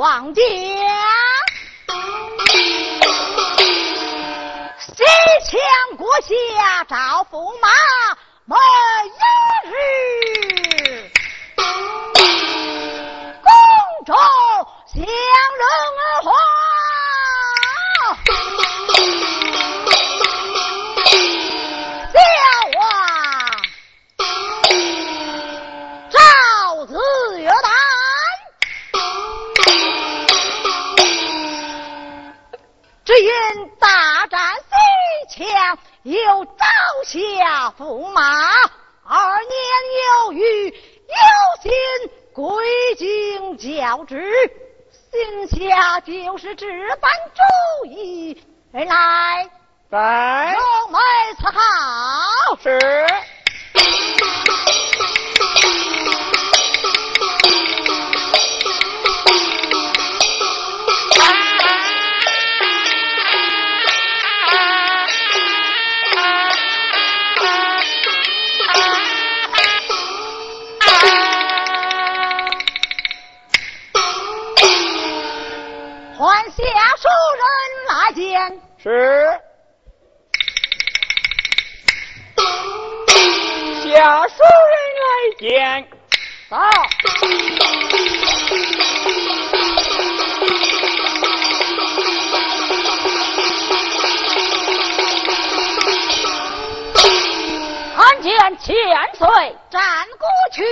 王家，西墙国下赵驸马，每一日。宫中下有招下驸马，二年有余，有心归京教职，心下就是这般主意。而来，在，龙梅伺好，是。是，下属人来见。到。看见千岁战过去，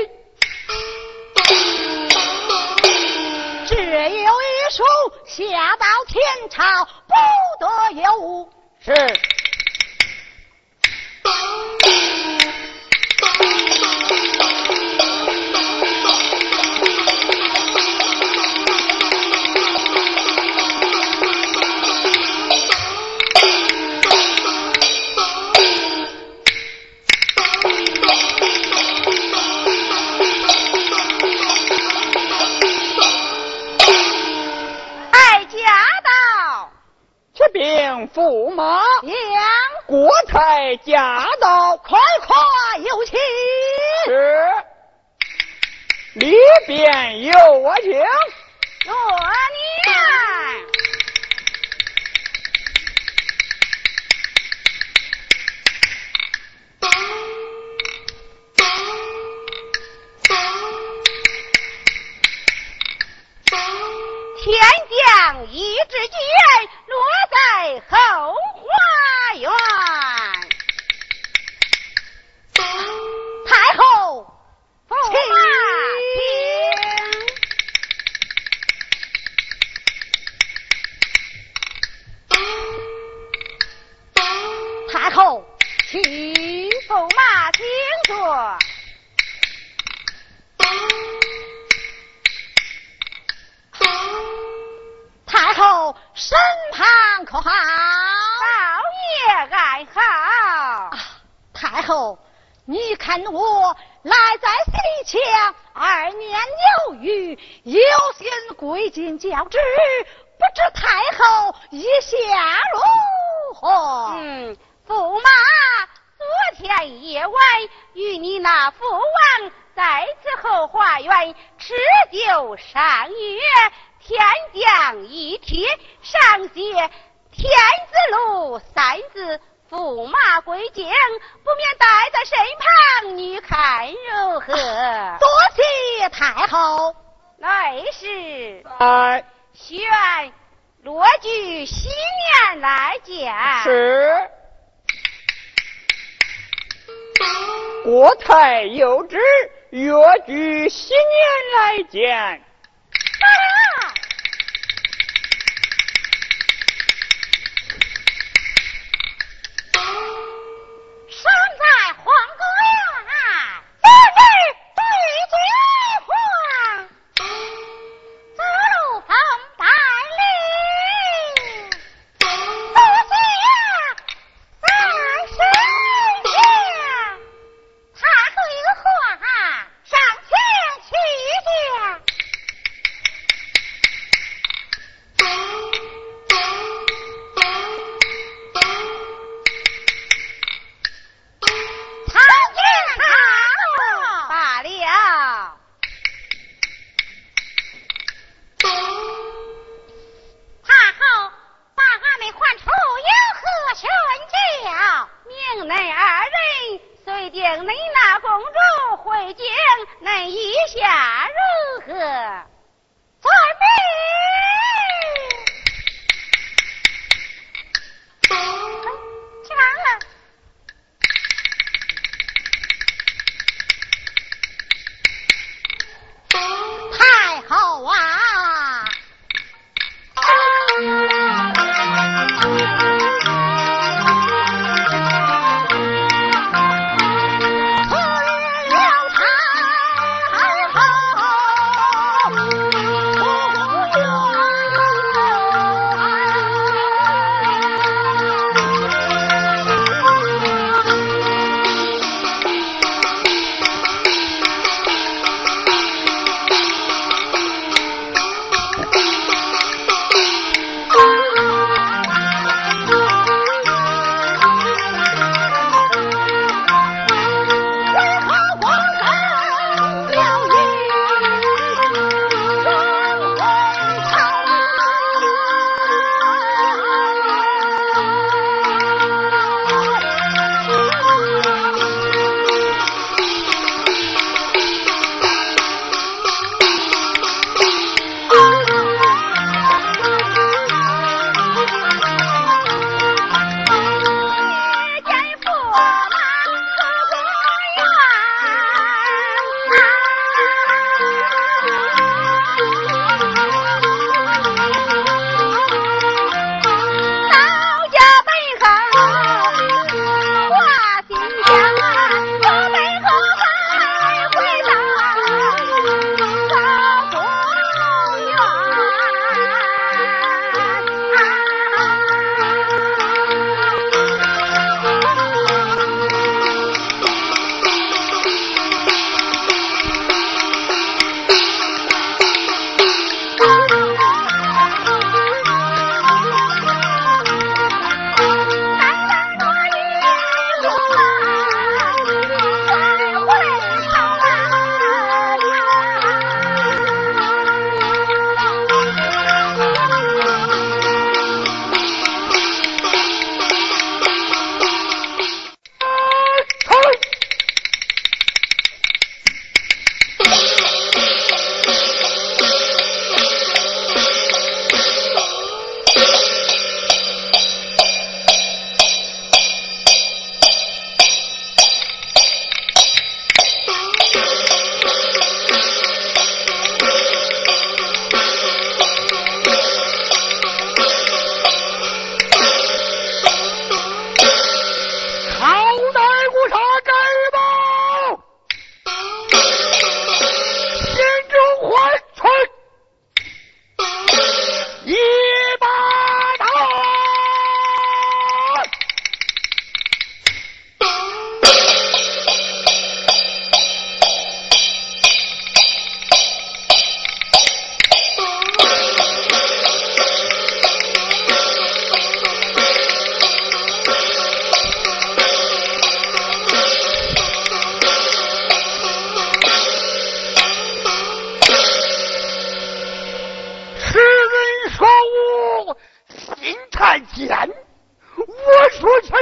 只有一书下到天朝。不得有误。是。驸马杨国才驾到，快快有请。是，里边有我请。若有，心归京教职，不知太后意下如何？嗯，驸马昨天夜晚与你那父王在此后花园吃酒赏月。天降一帖，上写“天子路”三字，驸马归京，不免带在身旁，你看如何？多谢太后。来是。在。宣罗举新年来见。是。国太有旨，越举新年来见。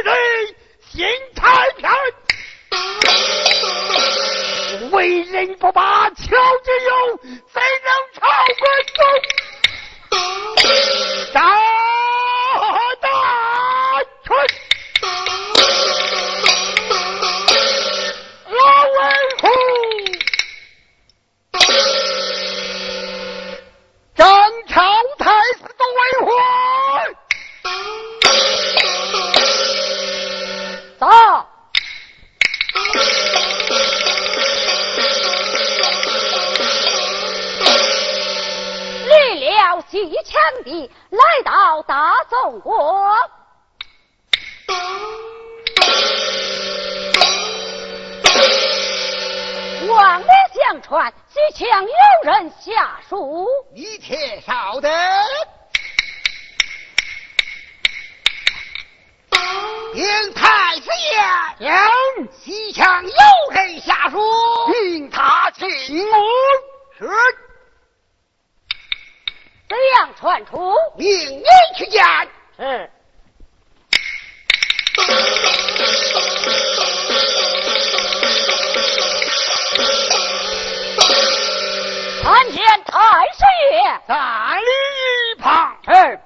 人心太偏。为人不把巧之有，怎能超过你且稍等。禀太师爷，西墙有人下书，命他进屋。是。怎样传出？命你去见。是。参见太师爷。站立一旁。是。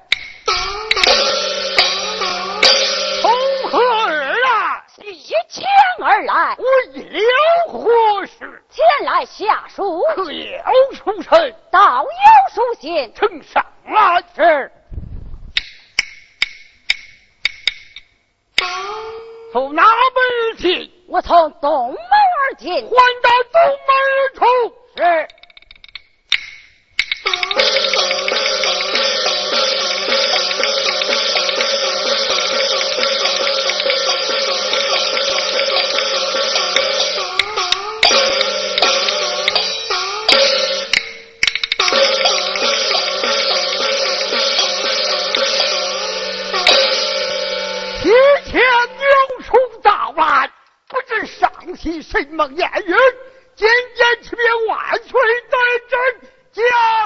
从何而来？西墙而来。为了何事？前来下书。可有书臣？倒有书信。呈上来。是。从哪门进？我从东门而进。还到东门而出。是。什么言语？今天启禀万岁在朕家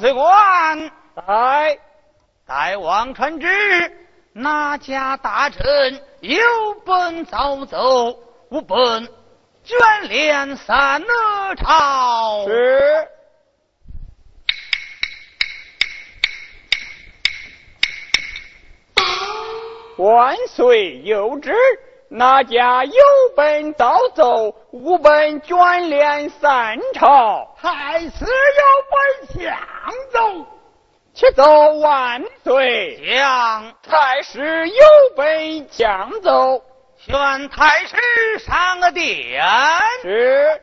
随官，来，大王传旨，哪家大臣有本早奏，无本卷帘三而朝。是。万岁有旨。哪家有本早奏，无本卷帘三朝。太师有本相奏，且奏万岁。将太师有本将奏，宣太师上殿。是。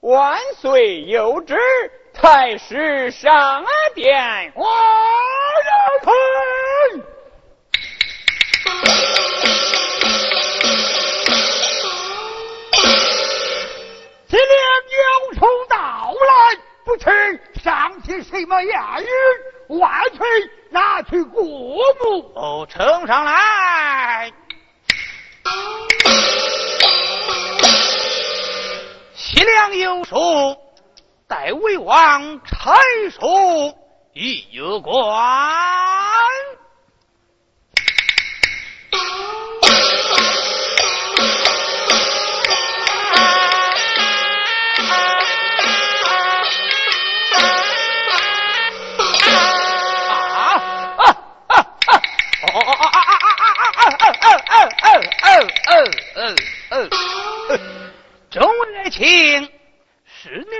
万岁有旨，太师上殿。万岁。今臣，上提什么言语？万岁拿去过目。哦，呈上来。西凉有书，代魏王差书一关。众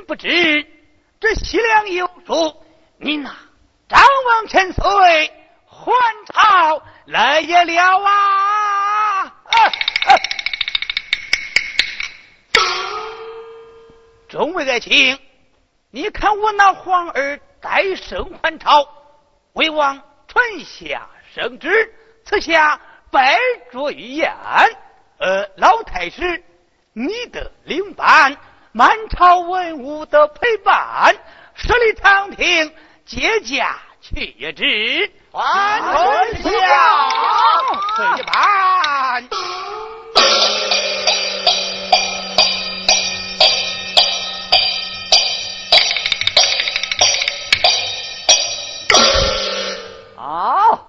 不知，这西凉有书，您呐，张王千岁还朝来也了啊！众位爱卿，你看我那皇儿代圣还朝，为王传下圣旨，赐下拜烛一宴。呃，老太师。你的领班，满朝文武的陪伴，十里长亭接驾去之，万岁下，随班。啊！